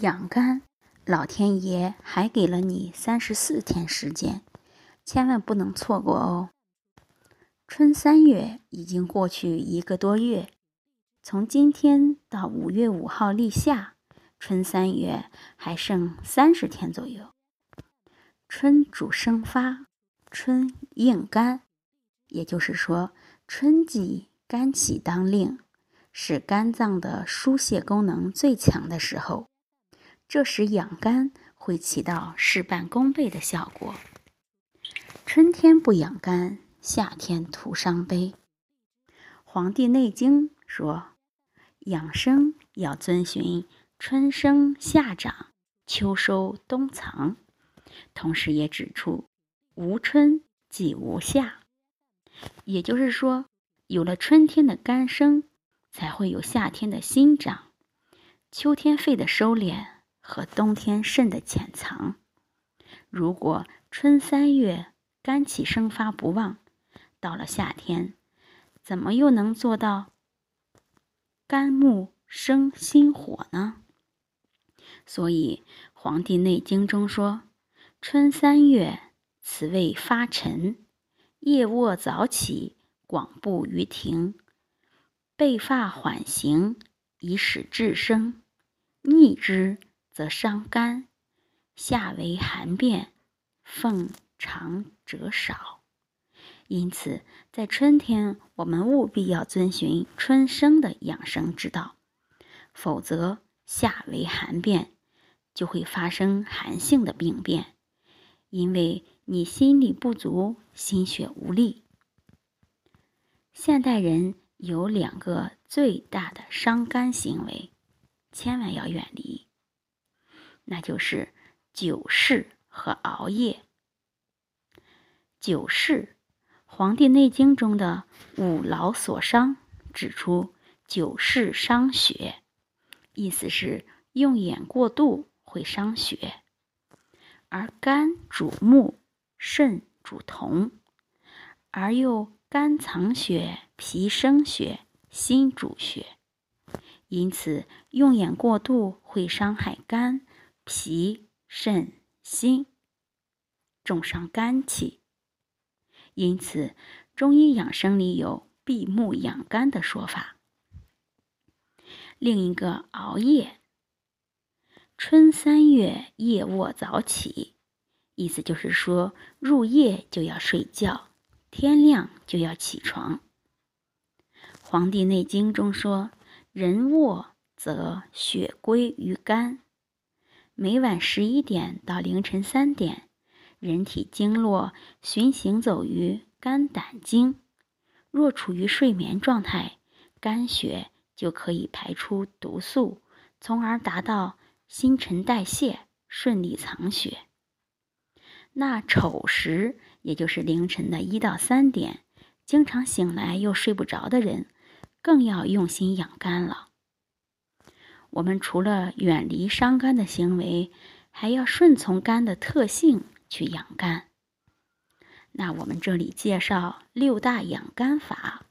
养肝，老天爷还给了你三十四天时间，千万不能错过哦。春三月已经过去一个多月，从今天到五月五号立夏，春三月还剩三十天左右。春主生发，春应肝，也就是说，春季肝气当令，是肝脏的疏泄功能最强的时候。这时养肝会起到事半功倍的效果。春天不养肝，夏天徒伤悲。《黄帝内经》说，养生要遵循春生夏长，秋收冬藏，同时也指出无春即无夏，也就是说，有了春天的肝生，才会有夏天的新长，秋天肺的收敛。和冬天肾的潜藏，如果春三月肝气生发不旺，到了夏天，怎么又能做到肝木生心火呢？所以《黄帝内经》中说：“春三月，此谓发陈，夜卧早起，广步于庭，被发缓行，以使志生，逆之。”则伤肝，夏为寒变，奉长者少，因此在春天，我们务必要遵循春生的养生之道，否则夏为寒变，就会发生寒性的病变，因为你心力不足，心血无力。现代人有两个最大的伤肝行为，千万要远离。那就是久视和熬夜。久视，《黄帝内经》中的五劳所伤指出，久视伤血，意思是用眼过度会伤血。而肝主目，肾主瞳，而又肝藏血，脾生血，心主血，因此用眼过度会伤害肝。脾、肾、心，重伤肝气，因此中医养生里有闭目养肝的说法。另一个熬夜，春三月夜卧早起，意思就是说入夜就要睡觉，天亮就要起床。《黄帝内经》中说：“人卧则血归于肝。”每晚十一点到凌晨三点，人体经络循行走于肝胆经。若处于睡眠状态，肝血就可以排出毒素，从而达到新陈代谢，顺利藏血。那丑时，也就是凌晨的一到三点，经常醒来又睡不着的人，更要用心养肝了。我们除了远离伤肝的行为，还要顺从肝的特性去养肝。那我们这里介绍六大养肝法。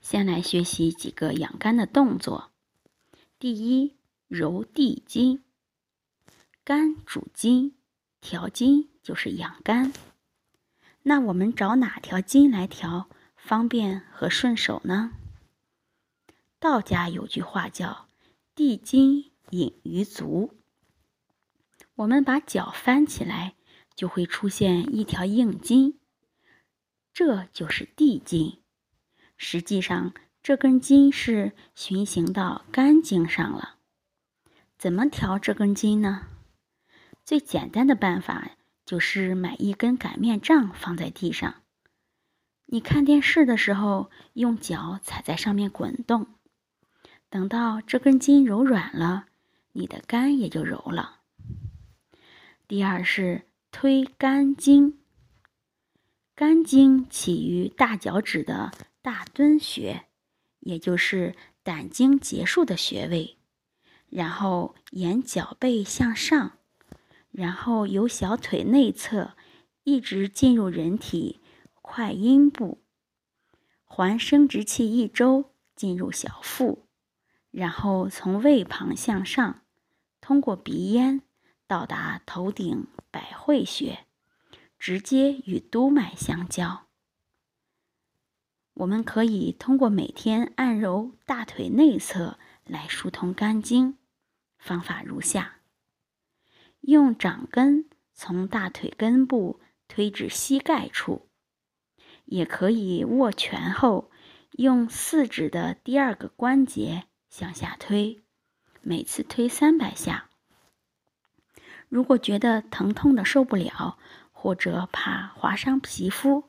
先来学习几个养肝的动作。第一，揉地筋。肝主筋，调筋就是养肝。那我们找哪条筋来调，方便和顺手呢？道家有句话叫“地筋引于足”，我们把脚翻起来，就会出现一条硬筋，这就是地筋。实际上，这根筋是循行到肝经上了。怎么调这根筋呢？最简单的办法就是买一根擀面杖放在地上，你看电视的时候，用脚踩在上面滚动。等到这根筋柔软了，你的肝也就柔了。第二是推肝经，肝经起于大脚趾的大敦穴，也就是胆经结束的穴位，然后沿脚背向上，然后由小腿内侧一直进入人体快阴部，环生殖器一周进入小腹。然后从胃旁向上，通过鼻咽到达头顶百会穴，直接与督脉相交。我们可以通过每天按揉大腿内侧来疏通肝经，方法如下：用掌根从大腿根部推至膝盖处，也可以握拳后用四指的第二个关节向下推，每次推三百下。如果觉得疼痛的受不了，或者怕划伤皮肤，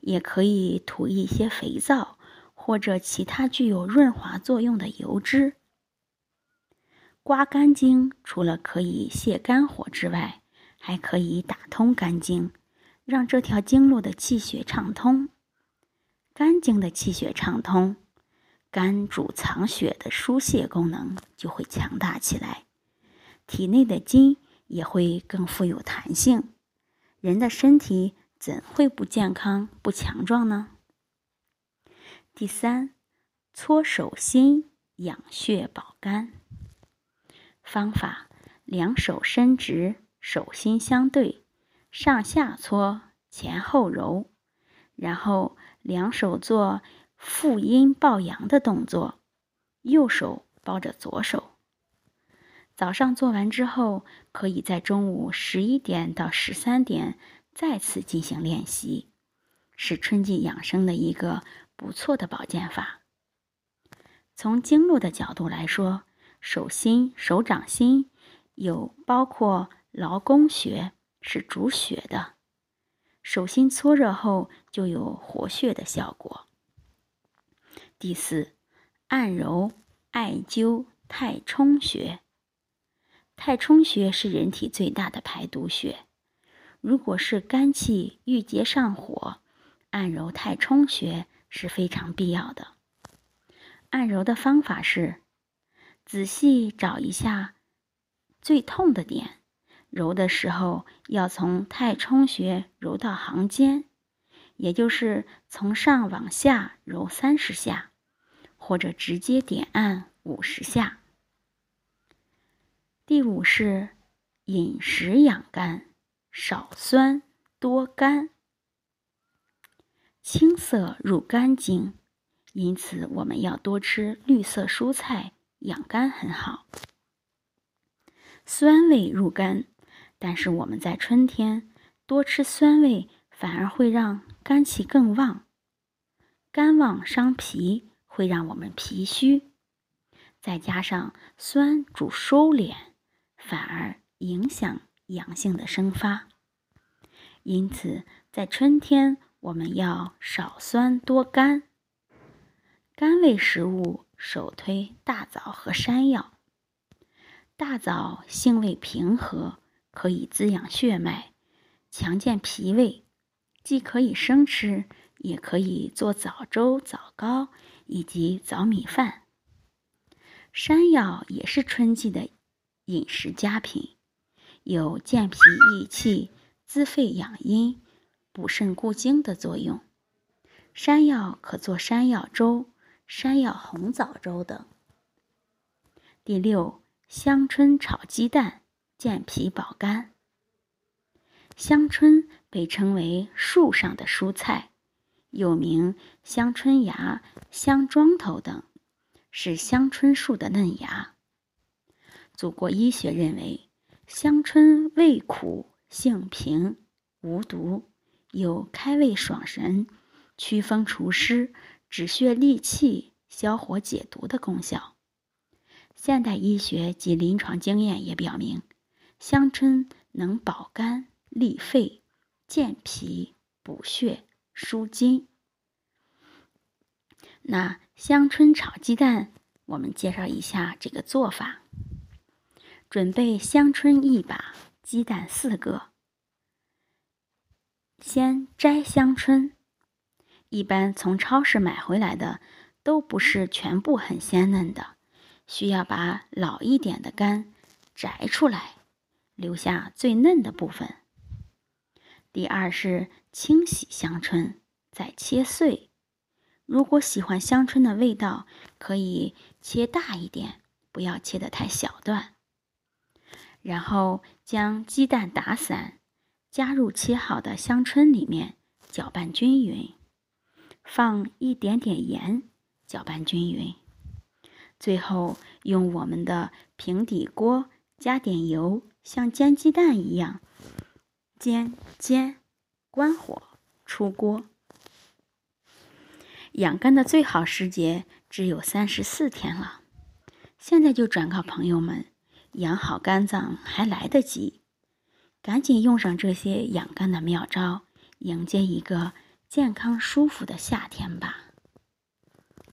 也可以涂一些肥皂或者其他具有润滑作用的油脂。刮肝经除了可以泻肝火之外，还可以打通肝经，让这条经络的气血畅通。肝经的气血畅通，肝主藏血的疏泄功能就会强大起来，体内的筋也会更富有弹性，人的身体。怎会不健康、不强壮呢？第三，搓手心养血保肝。方法：两手伸直，手心相对，上下搓，前后揉，然后两手做负阴抱阳的动作，右手包着左手。早上做完之后，可以在中午十一点到十三点。再次进行练习，是春季养生的一个不错的保健法。从经络的角度来说，手心、手掌心有包括劳宫穴，是主血的。手心搓热后就有活血的效果。第四，按揉、艾灸太冲穴。太冲穴是人体最大的排毒穴。如果是肝气郁结上火，按揉太冲穴是非常必要的。按揉的方法是：仔细找一下最痛的点，揉的时候要从太冲穴揉到行间，也就是从上往下揉三十下，或者直接点按五十下。第五是饮食养肝。少酸多甘，青色入肝经，因此我们要多吃绿色蔬菜，养肝很好。酸味入肝，但是我们在春天多吃酸味，反而会让肝气更旺，肝旺伤脾，会让我们脾虚。再加上酸主收敛，反而影响。阳性的生发，因此在春天我们要少酸多甘。甘味食物首推大枣和山药。大枣性味平和，可以滋养血脉，强健脾胃，既可以生吃，也可以做枣粥、枣糕以及枣米饭。山药也是春季的饮食佳品。有健脾益气、滋肺养阴、补肾固精的作用。山药可做山药粥、山药红枣粥等。第六，香椿炒鸡蛋，健脾保肝。香椿被称为树上的蔬菜，又名香椿芽、香桩头等，是香椿树的嫩芽。祖国医学认为。香椿味苦，性平，无毒，有开胃爽神、祛风除湿、止血利气、消火解毒的功效。现代医学及临床经验也表明，香椿能保肝、利肺、健脾、补血、舒筋。那香椿炒鸡蛋，我们介绍一下这个做法。准备香椿一把，鸡蛋四个。先摘香椿，一般从超市买回来的都不是全部很鲜嫩的，需要把老一点的干摘出来，留下最嫩的部分。第二是清洗香椿，再切碎。如果喜欢香椿的味道，可以切大一点，不要切得太小段。然后将鸡蛋打散，加入切好的香椿里面，搅拌均匀，放一点点盐，搅拌均匀。最后用我们的平底锅加点油，像煎鸡蛋一样煎煎，关火出锅。养肝的最好时节只有三十四天了，现在就转告朋友们，养好肝脏还来得及，赶紧用上这些养肝的妙招，迎接一个健康舒服的夏天吧。